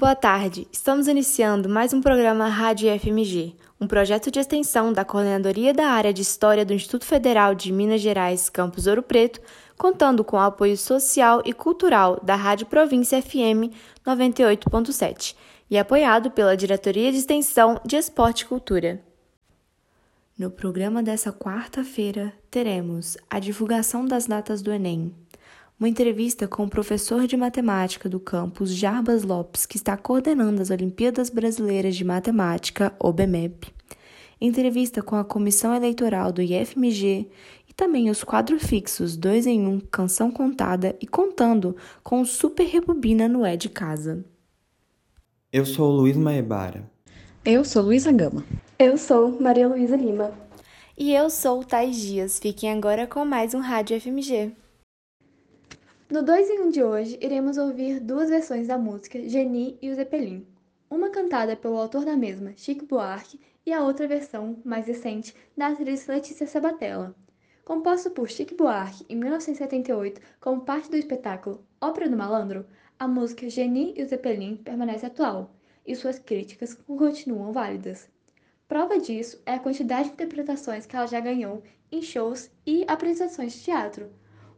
Boa tarde, estamos iniciando mais um programa Rádio FMG, um projeto de extensão da Coordenadoria da Área de História do Instituto Federal de Minas Gerais, Campus Ouro Preto, contando com o apoio social e cultural da Rádio Província FM 98.7 e apoiado pela Diretoria de Extensão de Esporte e Cultura. No programa dessa quarta-feira, teremos a divulgação das datas do Enem, uma entrevista com o professor de matemática do campus Jarbas Lopes, que está coordenando as Olimpíadas Brasileiras de Matemática, OBMEP. Entrevista com a comissão eleitoral do IFMG e também os quadros fixos 2 em 1, um, Canção Contada e contando com o Super Rebobina no É de Casa. Eu sou Luiz Maebara. Eu sou Luísa Gama. Eu sou Maria Luísa Lima. E eu sou Thais Dias. Fiquem agora com mais um Rádio FMG. No 2 em 1 de hoje, iremos ouvir duas versões da música Geni e o Zeppelin. Uma cantada pelo autor da mesma, Chico Buarque, e a outra versão, mais recente, da atriz Letícia Sabatella. Composta por Chico Buarque em 1978 como parte do espetáculo Ópera do Malandro, a música Geni e o Zeppelin permanece atual, e suas críticas continuam válidas. Prova disso é a quantidade de interpretações que ela já ganhou em shows e apresentações de teatro,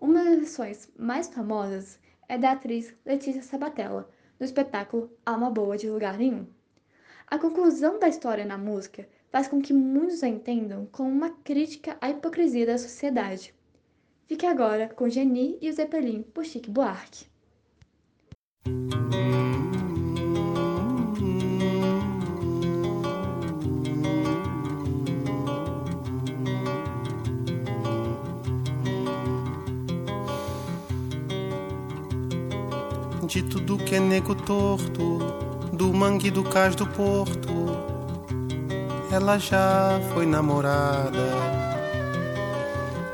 uma das versões mais famosas é da atriz Letícia Sabatella, no espetáculo Alma Boa de Lugar Nenhum. A conclusão da história na música faz com que muitos a entendam como uma crítica à hipocrisia da sociedade. Fique agora com Geni e o Zeppelin por Chique Buarque. De tudo que é nego torto, do mangue do cais do porto. Ela já foi namorada.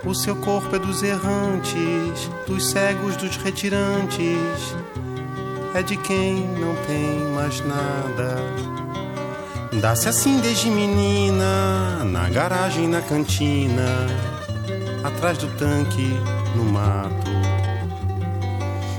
O seu corpo é dos errantes, dos cegos, dos retirantes. É de quem não tem mais nada. Dá-se assim desde menina, na garagem, na cantina, atrás do tanque, no mato.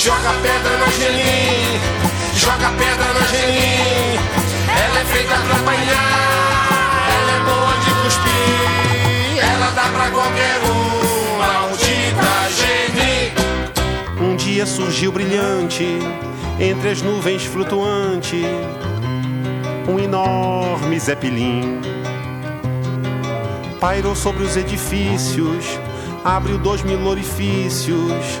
Joga pedra na gelim, joga pedra na gelim. Ela é feita pra apanhar, ela é boa de cuspir. Ela dá pra qualquer um, maldita geni. Um dia surgiu brilhante, entre as nuvens flutuante, um enorme zeppelin. Pairou sobre os edifícios, abriu dois mil orifícios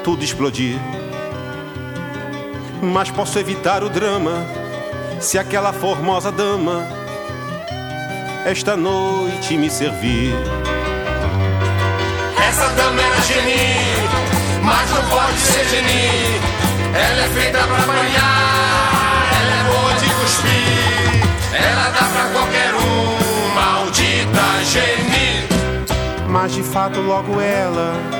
tudo explodir. Mas posso evitar o drama se aquela formosa dama esta noite me servir. Essa dama era geni, mas não pode ser geni. Ela é feita pra apanhar, ela é boa de cuspir. Ela dá pra qualquer um, maldita geni. Mas de fato, logo ela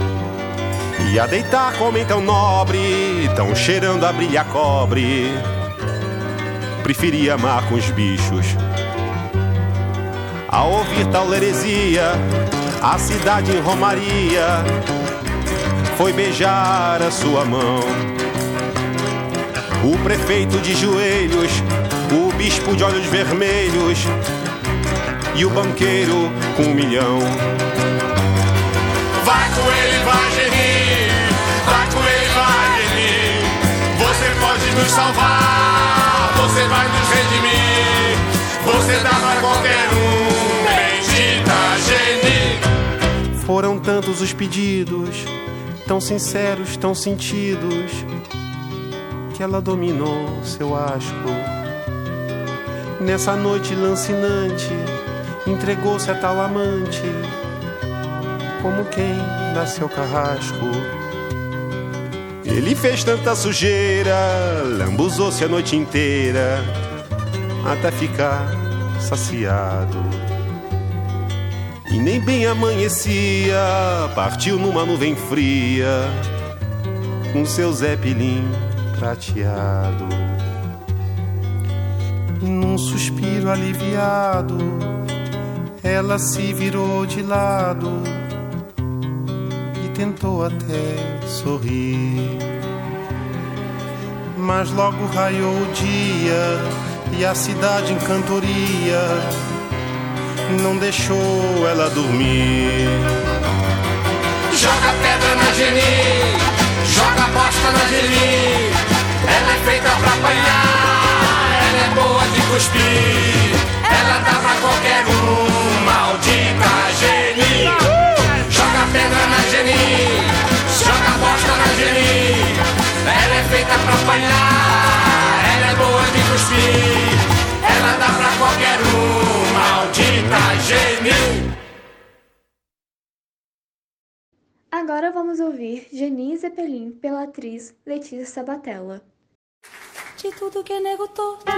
E a deitar com homem tão nobre, tão cheirando a brilha cobre. Preferia amar com os bichos. Ao ouvir tal heresia, a cidade em Romaria foi beijar a sua mão. O prefeito de joelhos, o bispo de olhos vermelhos e o banqueiro com um milhão. Vai com ele, pode nos salvar, você vai nos redimir. Você dá pra qualquer um, bendita Geni. Foram tantos os pedidos, tão sinceros, tão sentidos, que ela dominou seu asco. Nessa noite lancinante, entregou-se a tal amante, como quem dá seu carrasco. Ele fez tanta sujeira, lambuzou-se a noite inteira, até ficar saciado. E nem bem amanhecia, partiu numa nuvem fria, com seu zeppelin prateado. E num suspiro aliviado, ela se virou de lado tentou até sorrir. Mas logo raiou o dia e a cidade em cantoria não deixou ela dormir. Joga pedra na Geni, joga bosta na Geni. Ela é feita pra apanhar, ela é boa de cuspir. Ela dá pra qualquer um, maldita Geni. Feita pra apanhar, ela é boa de cuspir. Ela dá pra qualquer um, maldita Geni. Agora vamos ouvir Geni Zeppelin pela atriz Letícia Sabatella. De tudo que é nego torto,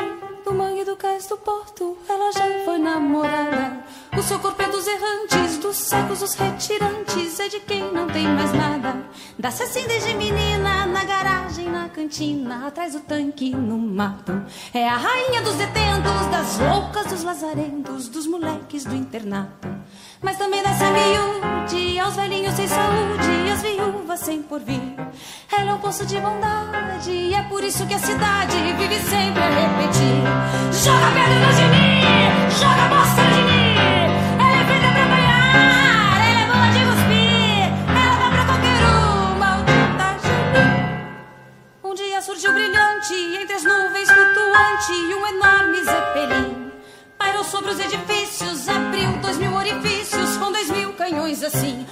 do mangue do cais do porto, ela já foi namorada. O seu corpo é dos errantes, dos secos, os retirantes, é de quem não tem mais nada. Dá-se assim desde menina, na garagem, na cantina, atrás do tanque, no mato. É a rainha dos detentos, das loucas, dos lazarentos, dos moleques do internato. Mas também dá-se a miúde, aos velhinhos sem saúde, às sem porvir. Ela é um poço de bondade, e é por isso que a cidade vive sempre a repetir. Joga pedra na Geni, joga bosta na Geni. Ela é feita pra apanhar, ela é boa de cuspir. Ela dá pra qualquer um, maldita Geni. Um dia surgiu brilhante, entre as nuvens flutuante, um enorme zeppelin. Pairou sobre os edifícios, abriu dois mil orifícios, com dois mil canhões assim.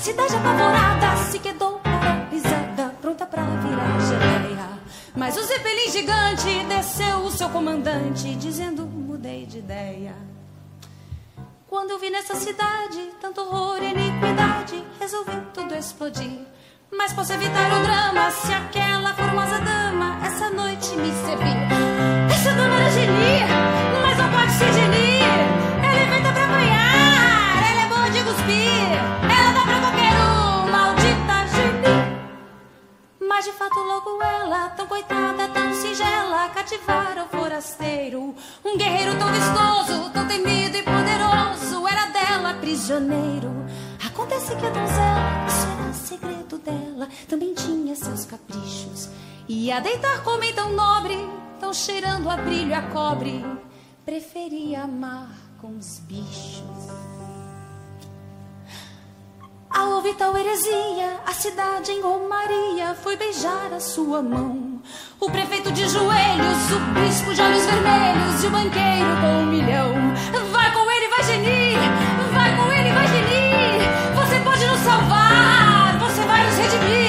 Cidade apavorada se quedou paralisada, pronta pra virar geleia. Mas o Zeppelin gigante desceu o seu comandante, dizendo: mudei de ideia. Quando eu vi nessa cidade tanto horror e iniquidade, resolvi tudo explodir. Mas posso evitar o drama se aquela formosa dama essa noite me servir. Essa dona era Geni, mas não pode ser Geni. Ela é feita pra apanhar, ela é boa de cuspir. Mas de fato logo ela, tão coitada, tão singela, cativara o forasteiro. Um guerreiro tão vistoso, tão temido e poderoso, era dela prisioneiro. Acontece que a donzela, isso era segredo dela, também tinha seus caprichos. E a deitar com homem tão nobre, tão cheirando a brilho a cobre, preferia amar com os bichos. Ao ouvir tal heresia, a cidade em Romaria foi beijar a sua mão. O prefeito de joelhos, o bispo de olhos vermelhos e o banqueiro com um milhão. Vai com ele, vai Geni! Vai com ele, vai Geni! Você pode nos salvar, você vai nos redimir.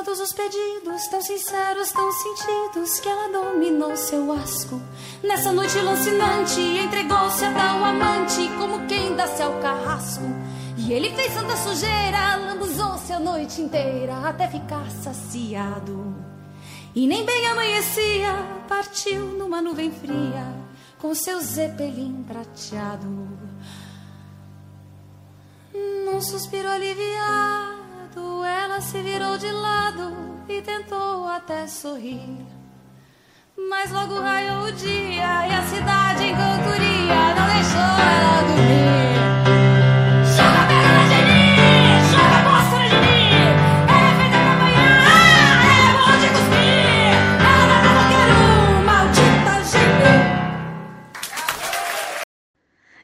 Tantos os pedidos, tão sinceros, tão sentidos, que ela dominou seu asco. Nessa noite lancinante, entregou-se a tal amante, como quem dá-se ao carrasco. E ele fez tanta sujeira, lambuzou-se a noite inteira, até ficar saciado. E nem bem amanhecia, partiu numa nuvem fria, com seu zeppelin prateado. Num suspiro aliviado, ela se virou de lado e tentou até sorrir. Mas logo raiou o dia e a cidade em cantoria não deixou ela dormir. É é!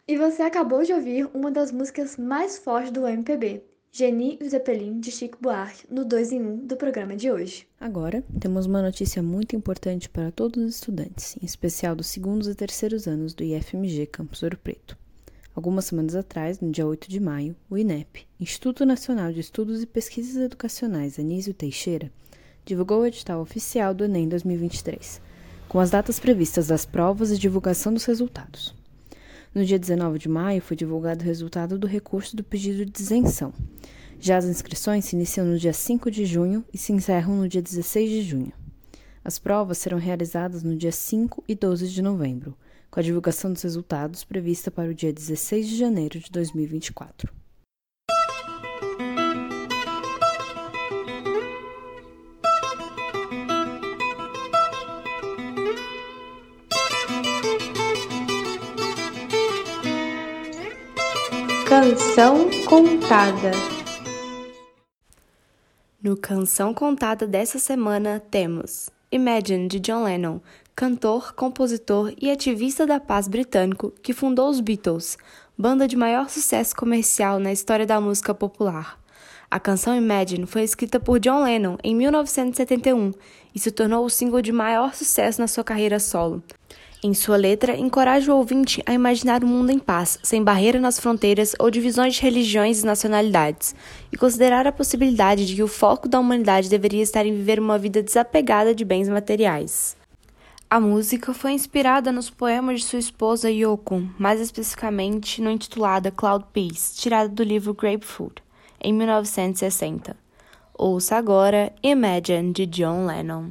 E você acabou de ouvir uma das músicas mais fortes do MPB, Geni e o Zeppelin, de Chico Buarque, no 2 em 1 do programa de hoje. Agora, temos uma notícia muito importante para todos os estudantes, em especial dos segundos e terceiros anos do IFMG Campus Ouro Preto. Algumas semanas atrás, no dia 8 de maio, o INEP, Instituto Nacional de Estudos e Pesquisas Educacionais Anísio Teixeira, divulgou o edital oficial do Enem 2023, com as datas previstas das provas e divulgação dos resultados. No dia 19 de maio, foi divulgado o resultado do recurso do pedido de isenção. Já as inscrições se iniciam no dia 5 de junho e se encerram no dia 16 de junho. As provas serão realizadas no dia 5 e 12 de novembro, com a divulgação dos resultados prevista para o dia 16 de janeiro de 2024. Canção Contada No Canção Contada dessa semana temos Imagine, de John Lennon, cantor, compositor e ativista da paz britânico que fundou os Beatles, banda de maior sucesso comercial na história da música popular. A canção Imagine foi escrita por John Lennon em 1971 e se tornou o single de maior sucesso na sua carreira solo. Em sua letra, encoraja o ouvinte a imaginar um mundo em paz, sem barreira nas fronteiras ou divisões de religiões e nacionalidades, e considerar a possibilidade de que o foco da humanidade deveria estar em viver uma vida desapegada de bens materiais. A música foi inspirada nos poemas de sua esposa Yoko, mais especificamente no intitulado Cloud Peace, tirada do livro Grapefruit, em 1960. Ouça agora Imagine, de John Lennon.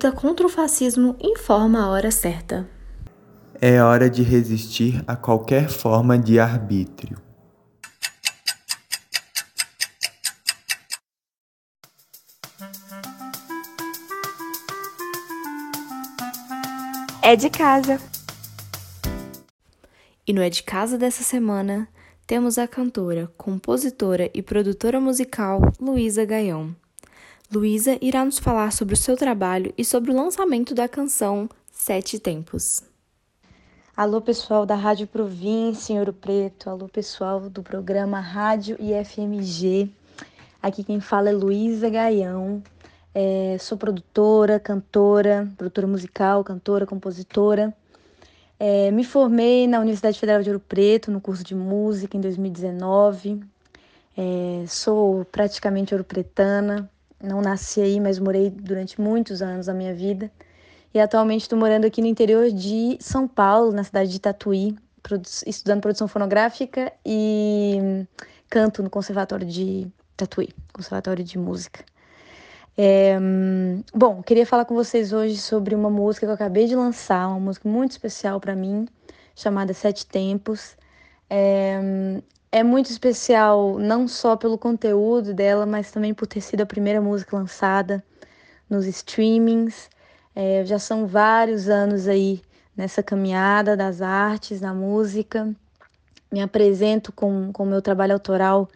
Luta contra o fascismo informa a hora certa. É hora de resistir a qualquer forma de arbítrio. É de casa. E no É de Casa dessa semana, temos a cantora, compositora e produtora musical Luísa Gaião. Luísa irá nos falar sobre o seu trabalho e sobre o lançamento da canção Sete Tempos. Alô, pessoal da Rádio Província em Ouro Preto. Alô, pessoal do programa Rádio IFMG. Aqui quem fala é Luísa Gaião. É, sou produtora, cantora, produtora musical, cantora, compositora. É, me formei na Universidade Federal de Ouro Preto, no curso de música, em 2019. É, sou praticamente ouropretana. Não nasci aí, mas morei durante muitos anos da minha vida. E atualmente estou morando aqui no interior de São Paulo, na cidade de Tatuí, estudando produção fonográfica e canto no Conservatório de Tatuí, Conservatório de Música. É, bom, queria falar com vocês hoje sobre uma música que eu acabei de lançar, uma música muito especial para mim, chamada Sete Tempos. É, é muito especial não só pelo conteúdo dela, mas também por ter sido a primeira música lançada nos streamings. É, já são vários anos aí nessa caminhada das artes, da música. Me apresento com o meu trabalho autoral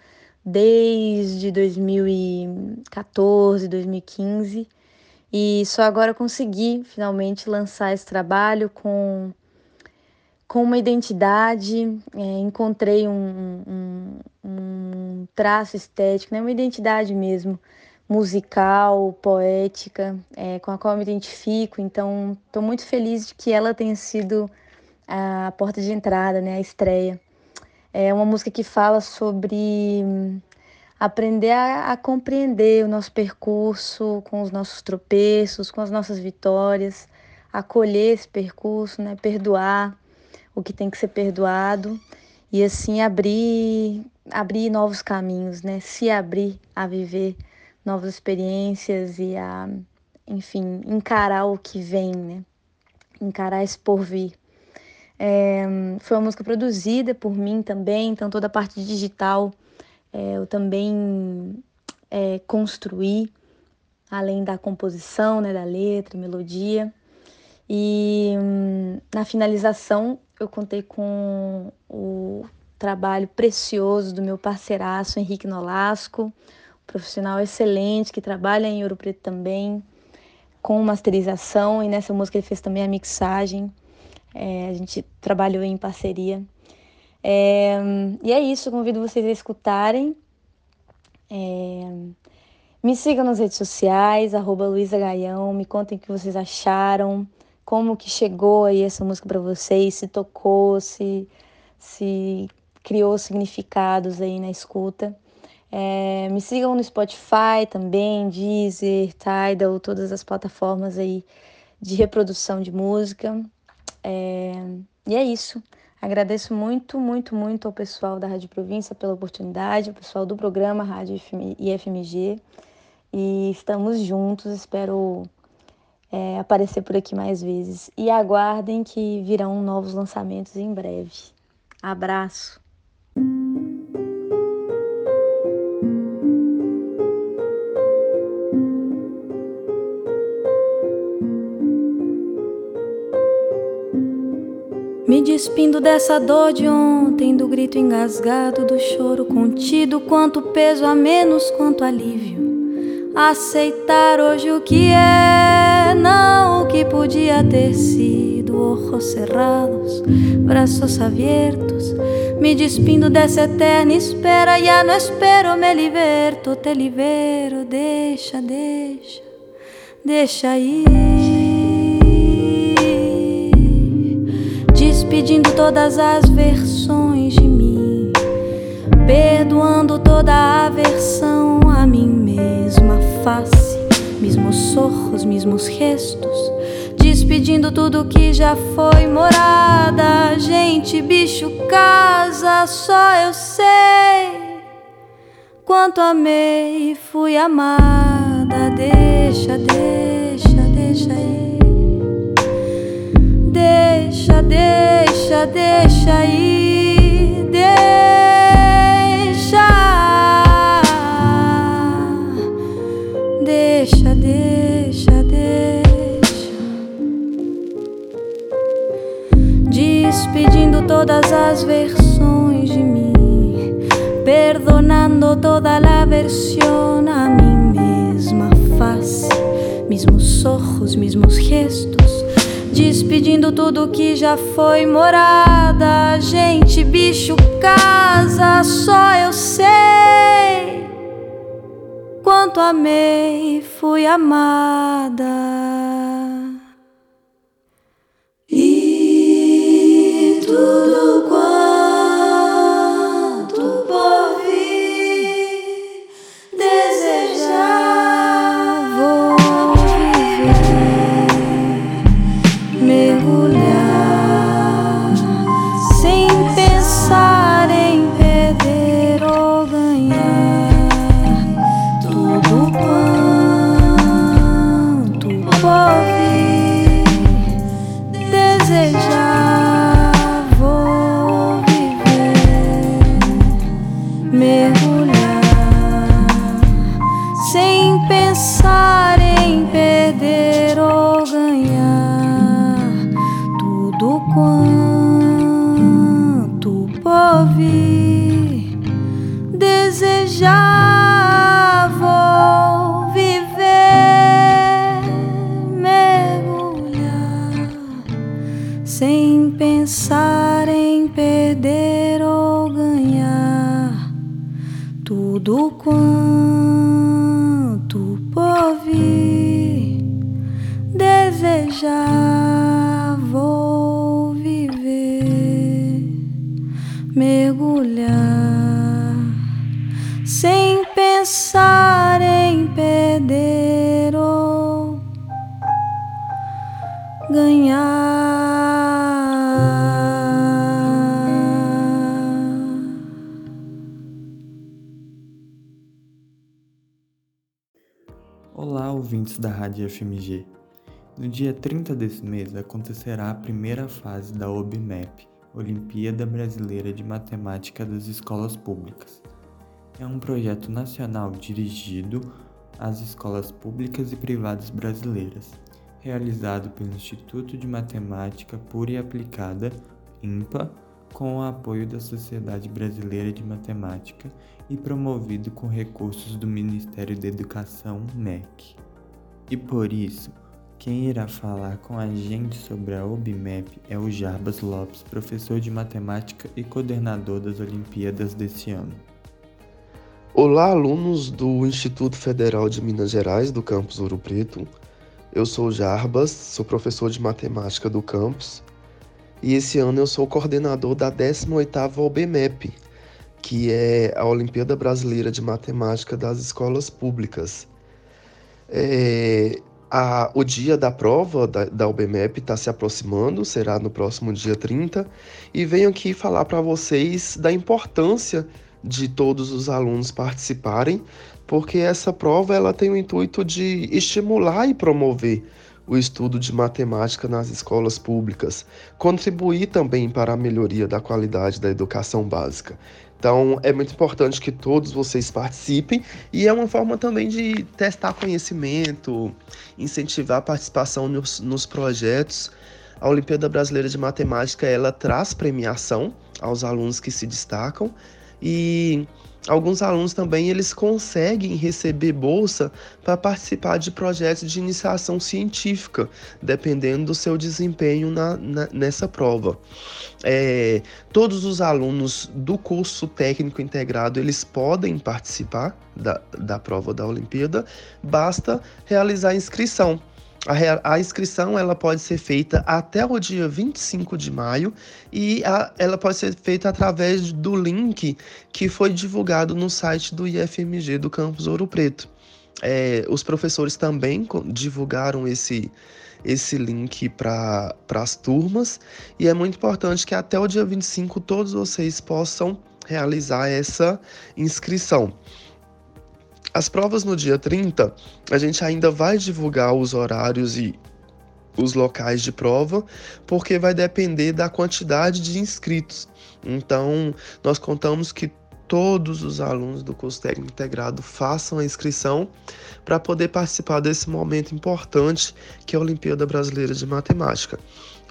desde 2014, 2015 e só agora consegui finalmente lançar esse trabalho com, com uma identidade, é, encontrei um, um, um, traço estético, né, uma identidade mesmo musical, poética, é, com a qual eu me identifico, então estou muito feliz de que ela tenha sido a porta de entrada, né, a estreia. É uma música que fala sobre aprender a, a, compreender o nosso percurso com os nossos tropeços, com as nossas vitórias, acolher esse percurso, né? perdoar o que tem que ser perdoado e assim abrir abrir novos caminhos, né? Se abrir a viver novas experiências e a, enfim, encarar o que vem, né? Encarar esse porvir. É, foi uma música produzida por mim também, então toda a parte digital é, eu também é, construí, além da composição, né, da letra, melodia. E hum, na finalização eu contei com o trabalho precioso do meu parceiraço Henrique Nolasco, profissional excelente que trabalha em Ouro Preto também, com masterização, e nessa música ele fez também a mixagem. É, a gente trabalhou em parceria. É, e é isso, convido vocês a escutarem. É, me sigam nas redes sociais, arroba Gaião, me contem o que vocês acharam, como que chegou aí essa música para vocês, se tocou, se, se criou significados aí na escuta. É, me sigam no Spotify também, Deezer, Tidal, todas as plataformas aí de reprodução de música. É, e é isso. Agradeço muito, muito, muito ao pessoal da Rádio Província pela oportunidade, ao pessoal do programa Rádio IFMG. E estamos juntos, espero é, aparecer por aqui mais vezes. E aguardem que virão novos lançamentos em breve. Abraço! Me despindo dessa dor de ontem, do grito engasgado, do choro contido, quanto peso a menos, quanto alívio. Aceitar hoje o que é, sido. Ojos cerrados, braços abertos. Me despindo dessa eterna espera, ya no espero me liberto, te libero, deixa, deixa, deixa ir. despedindo todas as versões de mim, perdoando toda a aversão a mim mesma, face, mesmos sorros, mesmos restos, Despedindo tudo que já foi morada. Gente, bicho, casa, só eu sei quanto amei e fui amada. Deixa, deixa, deixa ir. Deixa, deixa, deixa ir. Todas as versões de mim, perdonando toda a versão a mim mesma face, mesmos sorros, mesmos gestos despedindo tudo que já foi morada. Gente, bicho, casa, só eu sei quanto amei, fui amada. E tudo No dia 30 desse mês acontecerá a primeira fase da OBMEP, Olimpíada Brasileira de Matemática das Escolas Públicas. É um projeto nacional dirigido às escolas públicas e privadas brasileiras, realizado pelo Instituto de Matemática Pura e Aplicada, INPA, com o apoio da Sociedade Brasileira de Matemática e promovido com recursos do Ministério da Educação, MEC. E por isso, quem irá falar com a gente sobre a OBMEP é o Jarbas Lopes, professor de matemática e coordenador das Olimpíadas desse ano. Olá, alunos do Instituto Federal de Minas Gerais, do campus Ouro Preto. Eu sou Jarbas, sou professor de matemática do campus e esse ano eu sou coordenador da 18ª OBMEP, que é a Olimpíada Brasileira de Matemática das Escolas Públicas. É, a- o dia da prova da, da OBMEP está se aproximando, será no próximo dia 30, e venho aqui falar para vocês da importância de todos os alunos participarem, porque essa prova ela tem o intuito de estimular e promover o estudo de matemática nas escolas públicas, contribuir também para a melhoria da qualidade da educação básica. Então, é muito importante que todos vocês participem e é uma forma também de testar conhecimento, incentivar a participação nos, nos projetos. A Olimpíada Brasileira de Matemática, ela traz premiação aos alunos que se destacam e alguns alunos também eles conseguem receber bolsa para participar de projetos de iniciação científica, dependendo do seu desempenho na, na- nessa prova. É, todos os alunos do curso técnico integrado eles podem participar da, da prova da Olimpíada, basta realizar a inscrição. A, a inscrição ela pode ser feita até o dia 25 de maio e a- ela pode ser feita através do link que foi divulgado no site do IFMG do Campus Ouro Preto. É, os professores também divulgaram esse, esse link para as turmas e é muito importante que até o dia 25 todos vocês possam realizar essa inscrição. As provas no dia 30, a gente ainda vai divulgar os horários e, os locais de prova, porque vai depender da quantidade de inscritos. Então, nós contamos que todos os alunos do curso técnico integrado façam a inscrição para poder participar desse momento importante que é a Olimpíada Brasileira de Matemática.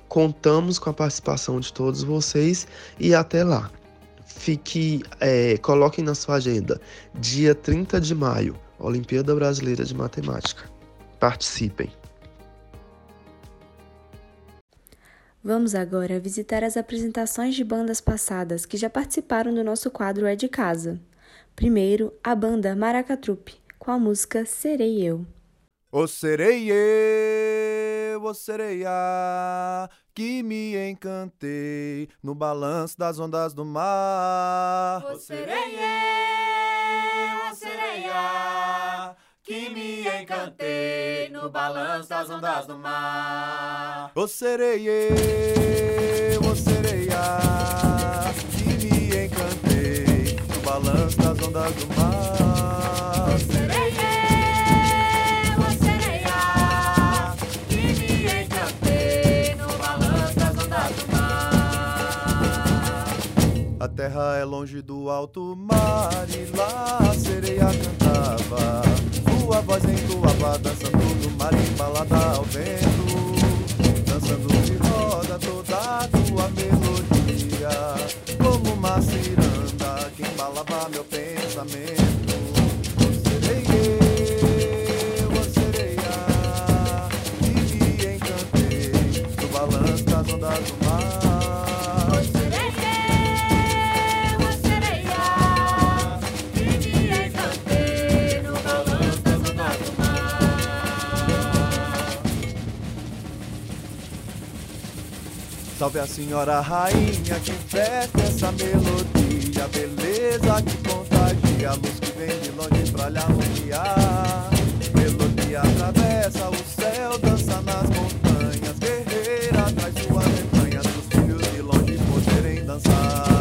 Contamos com a participação de todos vocês e até lá. Fique, é, coloquem na sua agenda, dia 30 de maio, Olimpíada Brasileira de Matemática. Participem! Vamos agora visitar as apresentações de bandas passadas que já participaram do nosso quadro É de Casa. Primeiro, a banda Maracatrupe, com a música Serei Eu. Ô serei eu, ô sereia, que me encantei no balanço das ondas do mar. Ô serei eu, ô sereia, que me encantei no balanço das ondas do mar. Ô sereia, ô sereia, que me encantei no balanço das ondas do mar. Sereia, A terra é longe do alto mar e lá a sereia cantava. Sua voz entoava, dançando no mar embalada ao vento. Dançando de roda toda a tua melodia. Como uma ciranda que embalava meu pensamento. Sereia, das ondas do mar. Salve a senhora rainha que veste essa melodia, beleza que contagia, luz que vem de longe pra lhe alumiar. Melodia atravessa o céu, dança nas montanhas, guerreira traz suas entranhas, pros filhos de longe poderem dançar.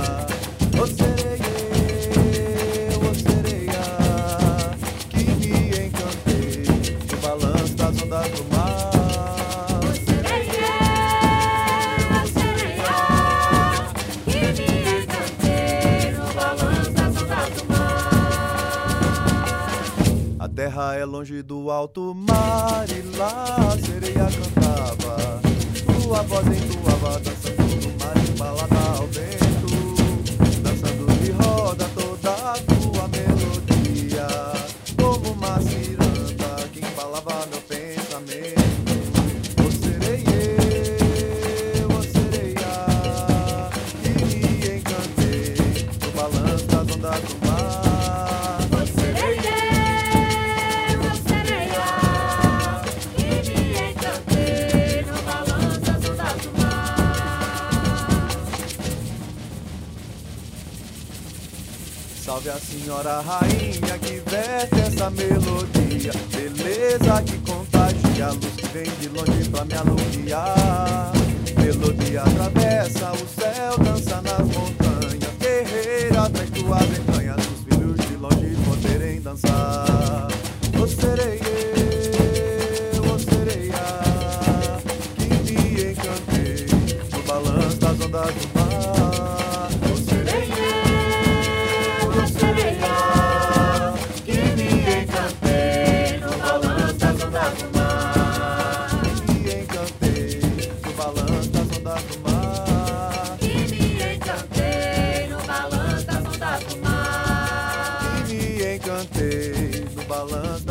É longe do alto mar e lá a sereia cantava. Sua voz entoava, dançando no mar embalada ao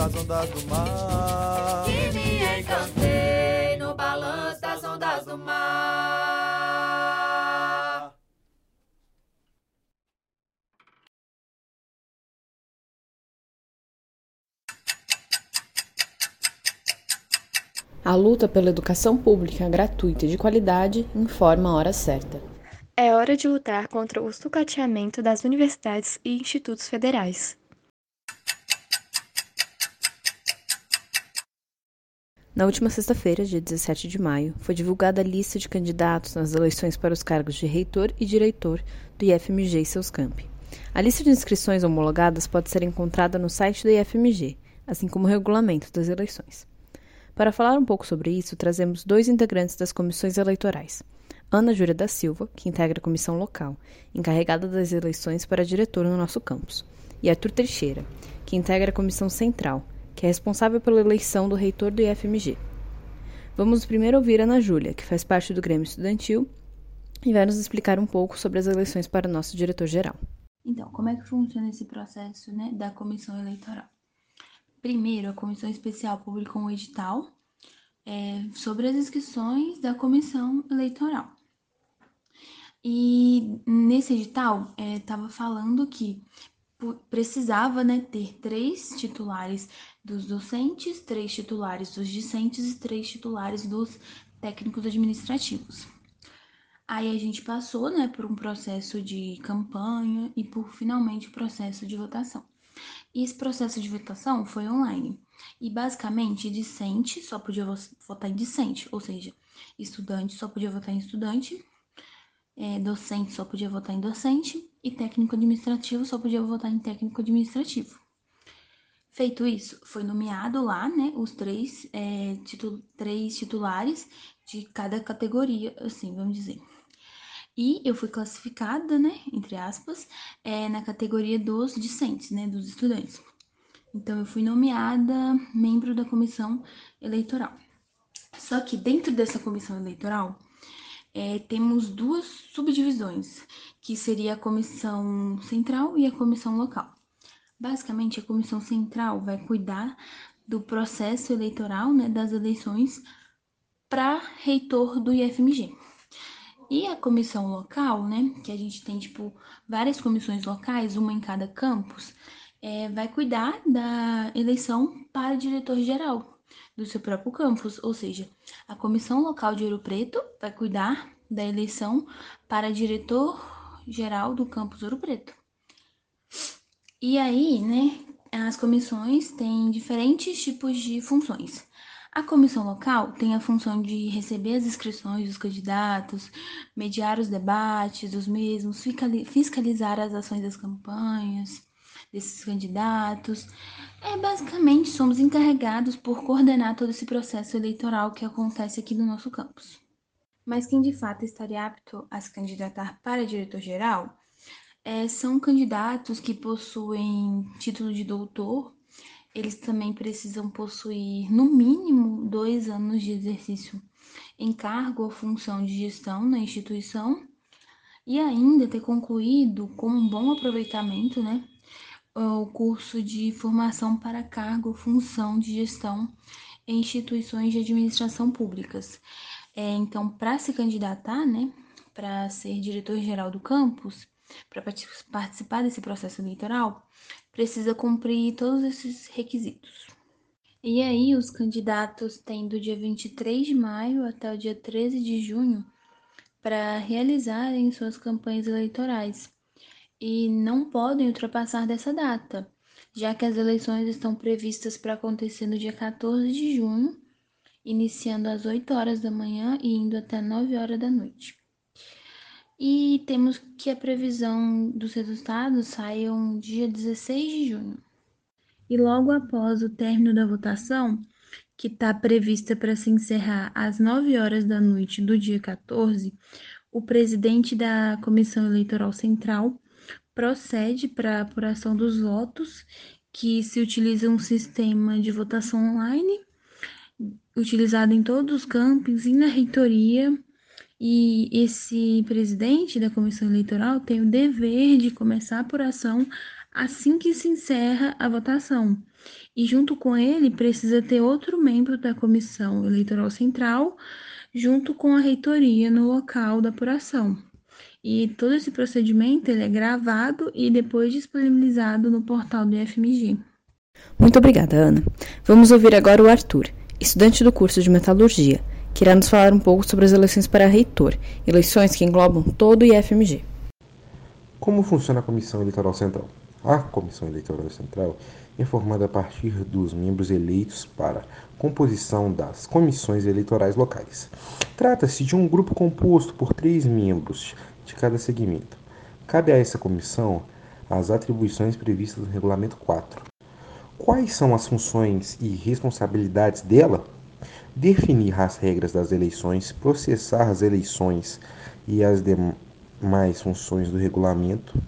das ondas do mar. Que me encantei no balanço das ondas do mar. A luta pela educação pública gratuita e de qualidade informa a hora certa. É hora de lutar contra o sucateamento das universidades e institutos federais. Na última sexta-feira, dia 17 de maio, foi divulgada a lista de candidatos nas eleições para os cargos de reitor e diretor do IFMG e seus campi. A lista de inscrições homologadas pode ser encontrada no site do IFMG, assim como o regulamento das eleições. Para falar um pouco sobre isso, trazemos dois integrantes das comissões eleitorais. Ana Júlia da Silva, que integra a comissão local, encarregada das eleições para diretor no nosso campus, e Arthur Teixeira, que integra a comissão central, que é responsável pela eleição do reitor do IFMG. Vamos primeiro ouvir Ana Júlia, que faz parte do Grêmio Estudantil e vai nos explicar um pouco sobre as eleições para o nosso diretor-geral. Então, como é que funciona esse processo né, da comissão eleitoral? Primeiro, a comissão especial publicou um edital é, sobre as inscrições da comissão eleitoral. E nesse edital estava é, falando que precisava né, ter três titulares dos docentes, três titulares dos discentes e três titulares dos técnicos administrativos. Aí a gente passou né, por um processo de campanha e por finalmente o processo de votação. E esse processo de votação foi online. E basicamente, discente só podia votar em discente, ou seja, estudante só podia votar em estudante, é, docente só podia votar em docente e técnico administrativo só podia votar em técnico administrativo. Feito isso, foi nomeado lá, né, os três, é, titu três titulares de cada categoria, assim, vamos dizer. E eu fui classificada, né, entre aspas, é, na categoria dos discentes, né, dos estudantes. Então, eu fui nomeada membro da comissão eleitoral. Só que dentro dessa comissão eleitoral, é, temos duas subdivisões, que seria a comissão central e a comissão local. Basicamente, a comissão central vai cuidar do processo eleitoral, né, das eleições para reitor do IFMG. E a comissão local, né, que a gente tem tipo várias comissões locais, uma em cada campus, é, vai cuidar da eleição para diretor geral do seu próprio campus, ou seja, a comissão local de Ouro Preto vai cuidar da eleição para diretor geral do campus Ouro Preto. E aí, né, as comissões têm diferentes tipos de funções. A comissão local tem a função de receber as inscrições dos candidatos, mediar os debates dos mesmos, fiscalizar as ações das campanhas desses candidatos. É basicamente somos encarregados por coordenar todo esse processo eleitoral que acontece aqui no nosso campus. Mas quem de fato estaria apto a se candidatar para diretor-geral é, são candidatos que possuem título de doutor eles também precisam possuir, no mínimo, dois anos de exercício em cargo ou função de gestão na instituição e ainda ter concluído com um bom aproveitamento, né, o curso de formação para cargo função de gestão em instituições de administração públicas. É, então, para se candidatar, né, para ser diretor-geral do campus, para participar desse processo eleitoral, precisa cumprir todos esses requisitos. E aí, os candidatos têm do dia 23 de maio até o dia 13 de junho para realizarem suas campanhas eleitorais e não podem ultrapassar dessa data, já que as eleições estão previstas para acontecer no dia 14 de junho, iniciando às 8 horas da manhã e indo até 9 horas da noite. E temos que a previsão dos resultados saiam dia 16 de junho. E logo após o término da votação, que está prevista para se encerrar às 9 horas da noite do dia 14, o presidente da Comissão Eleitoral Central procede para a apuração dos votos, que se utiliza um sistema de votação online, utilizado em todos os campos e na reitoria e esse presidente da comissão eleitoral tem o dever de começar a apuração assim que se encerra a votação. E junto com ele precisa ter outro membro da comissão eleitoral central, junto com a reitoria no local da apuração. E todo esse procedimento ele é gravado e depois disponibilizado no portal do IFMG. Muito obrigada, Ana. Vamos ouvir agora o Arthur, estudante do curso de metalurgia que irá nos falar um pouco sobre as eleições para reitor, eleições que englobam todo o IFMG. Como funciona a Comissão Eleitoral Central? A Comissão Eleitoral Central é formada a partir dos membros eleitos para composição das comissões eleitorais locais. Trata-se de um grupo composto por três membros de cada segmento. Cabe a essa comissão as atribuições previstas no Regulamento 4. Quais são as funções e responsabilidades dela? definir as regras das eleições, processar as eleições e as demais funções do regulamento.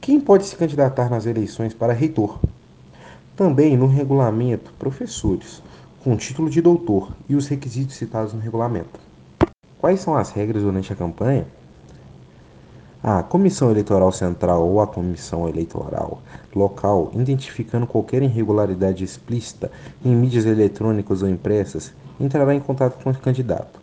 Quem pode se candidatar nas eleições para reitor? Também no regulamento, professores com título de doutor e os requisitos citados no regulamento. Quais são as regras durante a campanha? A Comissão Eleitoral Central ou a Comissão Eleitoral Local, identificando qualquer irregularidade explícita em mídias eletrônicas ou impressas, entrará em contato com o candidato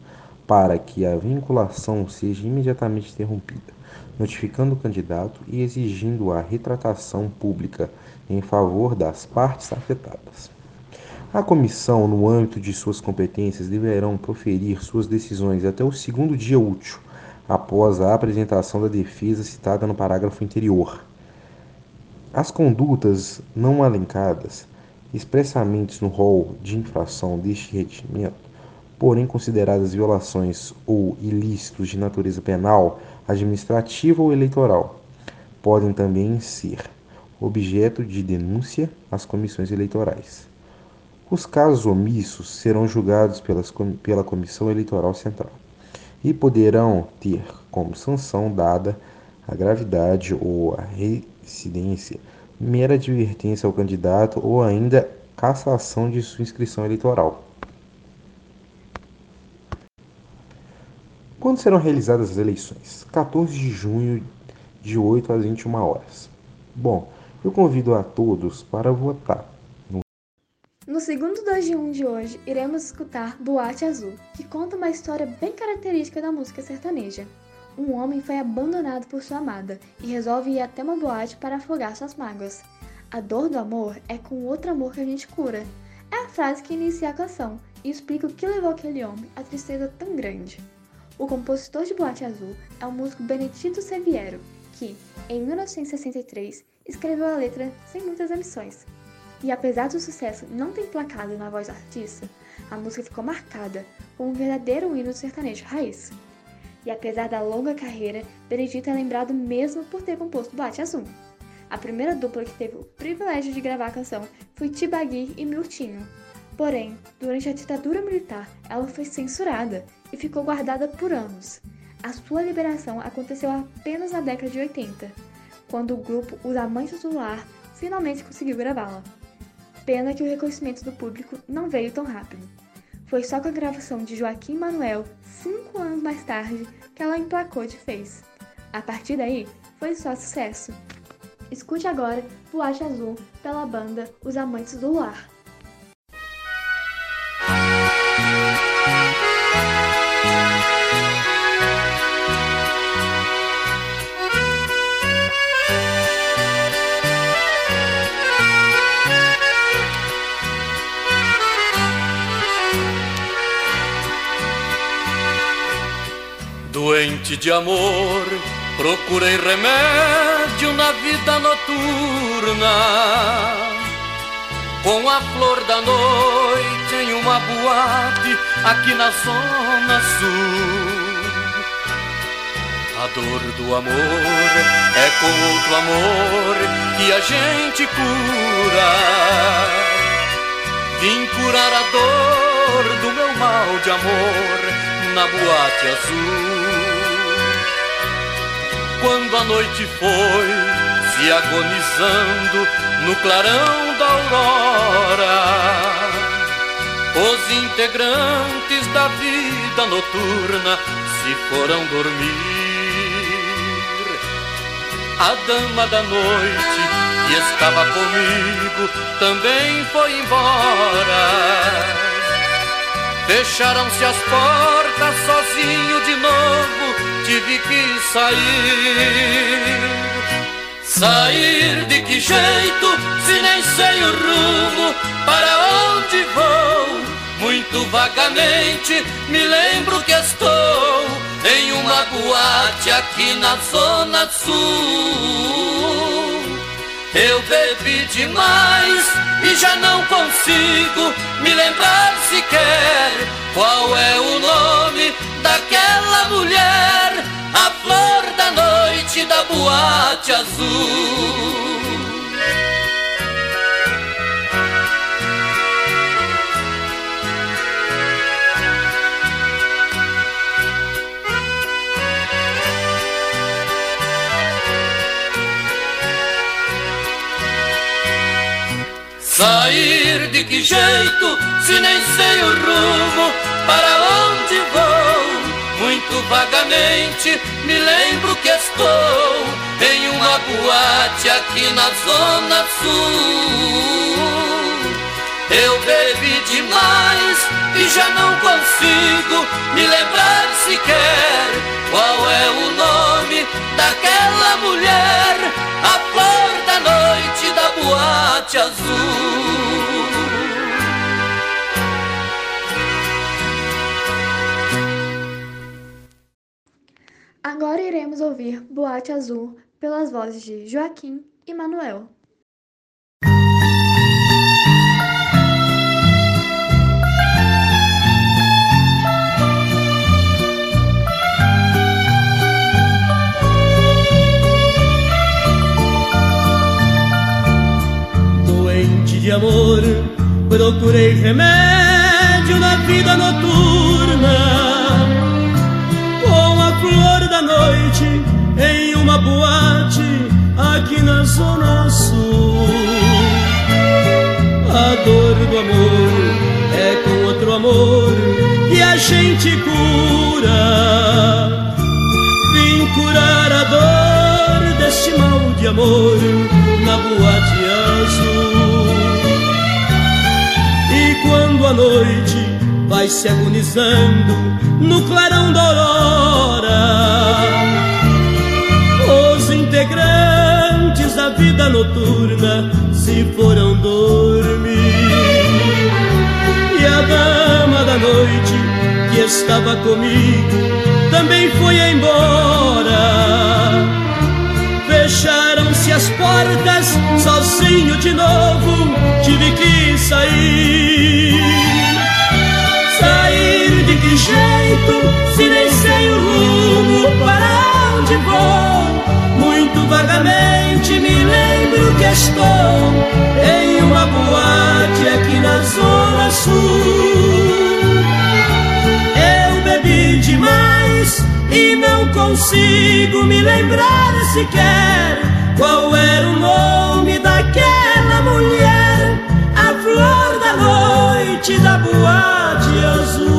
para que a vinculação seja imediatamente interrompida, notificando o candidato e exigindo a retratação pública em favor das partes afetadas. A comissão, no âmbito de suas competências, deverão proferir suas decisões até o segundo dia útil após a apresentação da defesa citada no parágrafo anterior. As condutas não alencadas expressamente no rol de infração deste regimento, porém consideradas violações ou ilícitos de natureza penal, administrativa ou eleitoral, podem também ser objeto de denúncia às comissões eleitorais. Os casos omissos serão julgados pelas, pela Comissão Eleitoral Central e poderão ter como sanção dada a gravidade ou a residência, mera advertência ao candidato ou ainda cassação de sua inscrição eleitoral. Quando serão realizadas as eleições? 14 de junho, de 8 às 21 horas. Bom, eu convido a todos para votar. No segundo 2 de 1 de hoje, iremos escutar Boate Azul, que conta uma história bem característica da música sertaneja. Um homem foi abandonado por sua amada e resolve ir até uma boate para afogar suas mágoas. A dor do amor é com outro amor que a gente cura. É a frase que inicia a canção e explica o que levou aquele homem à tristeza tão grande. O compositor de Boate Azul é o músico Benedito Seviero, que, em 1963, escreveu a letra sem muitas emissões. E apesar do sucesso não ter emplacado na voz do artista, a música ficou marcada como um verdadeiro hino do sertanejo raiz. E apesar da longa carreira, Benedito é lembrado mesmo por ter composto Bate Azul. A primeira dupla que teve o privilégio de gravar a canção foi Tibagui e Miltinho. Porém, durante a ditadura militar, ela foi censurada e ficou guardada por anos. A sua liberação aconteceu apenas na década de 80, quando o grupo Os Amantes do Lar finalmente conseguiu gravá-la. Pena que o reconhecimento do público não veio tão rápido. Foi só com a gravação de Joaquim Manuel, cinco anos mais tarde, que ela emplacou de vez. A partir daí, foi só sucesso. Escute agora Boate Azul pela banda Os Amantes do Luar. Doente de amor, procurei remédio na vida noturna. Com a flor da noite em uma boate aqui na zona sul. A dor do amor é com outro amor que a gente cura. Vim curar a dor do meu mal de amor na boate azul. Quando a noite foi se agonizando no clarão da aurora, os integrantes da vida noturna se foram dormir. A dama da noite que estava comigo também foi embora. Fecharam-se as portas sozinho de novo, tive que sair. Sair de que jeito, se nem sei o rumo, para onde vou? Muito vagamente me lembro que estou em uma boate aqui na Zona Sul. Eu bebi demais e já não consigo me lembrar sequer qual é o nome mulher, a flor da noite da boate azul. Sair de que jeito, se nem sei o rumo, para onde vou? Muito vagamente me lembro que estou em uma boate aqui na Zona Sul. Eu bebi demais e já não consigo me lembrar sequer qual é o nome daquela mulher, a flor da noite da boate azul. Agora iremos ouvir Boate Azul pelas vozes de Joaquim e Manuel. de amor, procurei remédio na vida noturna. Uma boate aqui na Zona Sul. A dor do amor é com outro amor que a gente cura. Vim curar a dor deste mal de amor na boate azul quando a noite vai se agonizando no clarão da aurora. Noturna se foram dormir. E a dama da noite que estava comigo também foi embora. Fecharam-se as portas, sozinho de novo, tive que sair. Sair de que jeito, se nem sei o rumo, para onde vou? Muito me lembro que estou em uma boate aqui na Zona Sul. Eu bebi demais e não consigo me lembrar sequer qual era o nome daquela mulher, a flor da noite da boate azul.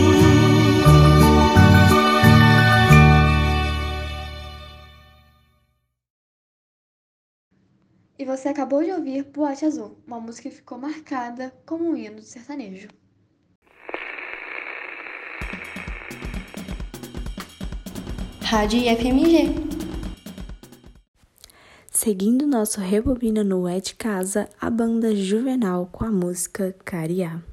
Você acabou de ouvir Boate Azul, uma música que ficou marcada como um hino do sertanejo. Rádio IFMG. Seguindo nosso Rebobina no É de Casa, a banda Juvenal com a música Cariá.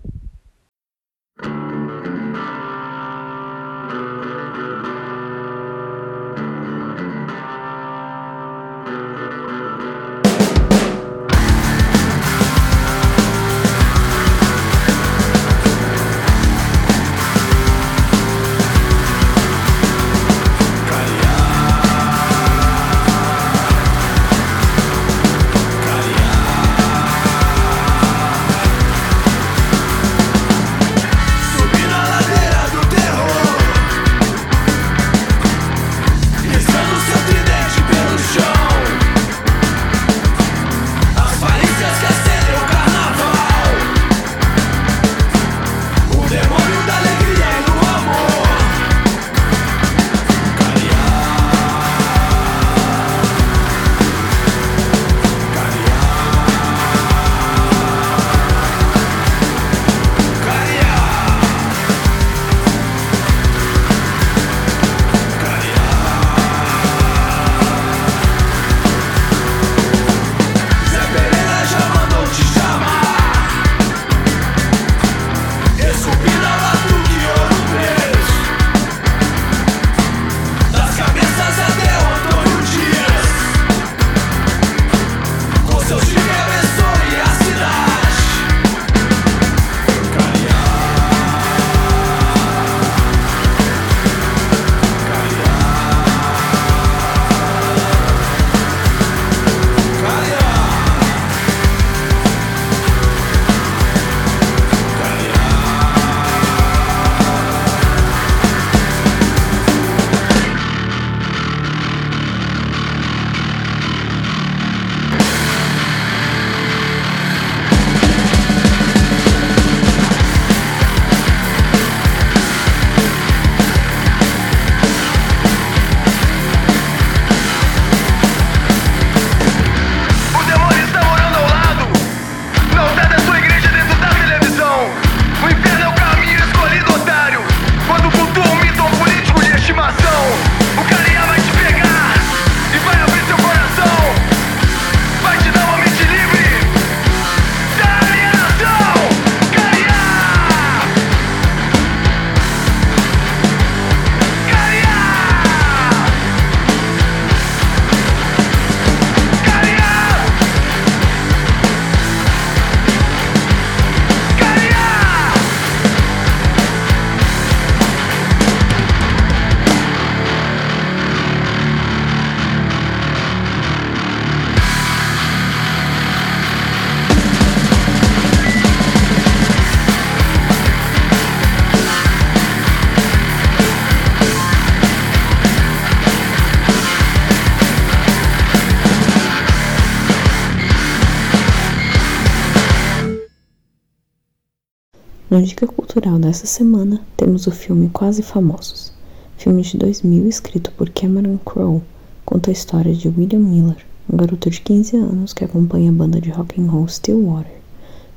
No Dica Cultural dessa semana, temos o filme Quase Famosos. Filme de 2000 escrito por Cameron Crowe, conta a história de William Miller, um garoto de 15 anos que acompanha a banda de rock and roll Stillwater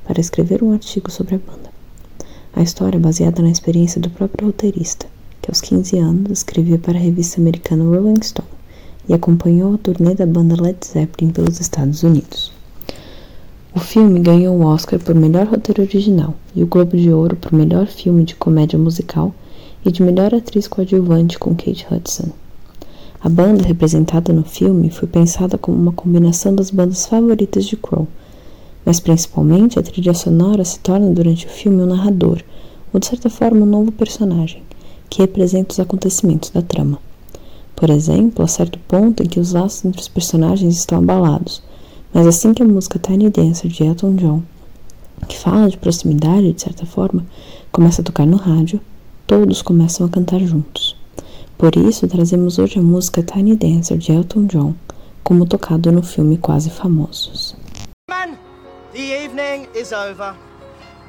para escrever um artigo sobre a banda. A história é baseada na experiência do próprio roteirista, que aos 15 anos escrevia para a revista americana Rolling Stone e acompanhou a turnê da banda Led Zeppelin pelos Estados Unidos. O filme ganhou o Oscar por melhor roteiro original e o Globo de Ouro por melhor filme de comédia musical e de melhor atriz coadjuvante com Kate Hudson. A banda representada no filme foi pensada como uma combinação das bandas favoritas de Crow, mas principalmente a trilha sonora se torna durante o filme um narrador, ou de certa forma um novo personagem, que representa os acontecimentos da trama. Por exemplo, há certo ponto em que os laços entre os personagens estão abalados, mas assim que a música Tiny Dancer de Elton John, que fala de proximidade de certa forma, começa a tocar no rádio, todos começam a cantar juntos. Por isso, trazemos hoje a música Tiny Dancer de Elton John, como tocado no filme Quase Famosos. Man, the evening is over.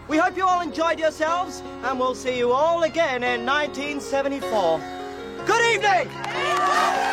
We hope you all enjoyed yourselves, and we'll see you all again in 1974. Good evening!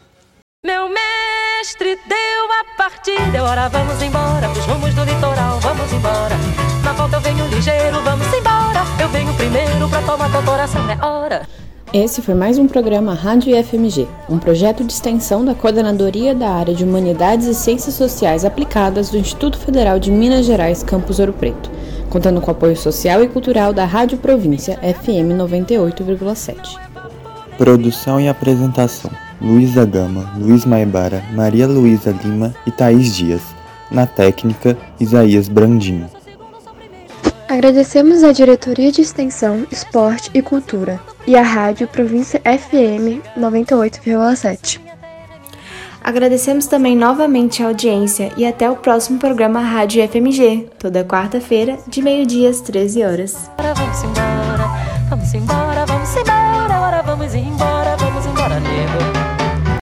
é hora vamos embora pros rumos do litoral, vamos embora. Na volta eu venho ligeiro, vamos embora. Eu venho primeiro pra tomar teu coração, é hora. Esse foi mais um programa Rádio IFMG, um projeto de extensão da Coordenadoria da Área de Humanidades e Ciências Sociais Aplicadas do Instituto Federal de Minas Gerais, Campus Ouro Preto, contando com o apoio social e cultural da Rádio Província FM 98,7. Produção e apresentação: Luísa Gama, Luiz Maibara, Maria Luísa Lima e Thaís Dias. Na técnica, Isaías Brandinho. Agradecemos à Diretoria de Extensão, Esporte e Cultura e à Rádio Província FM 98,7. Agradecemos também novamente a audiência e até o próximo programa Rádio FMG, toda quarta-feira, de meio-dia às 13 horas. Agora vamos embora, vamos embora, vamos embora, agora vamos embora.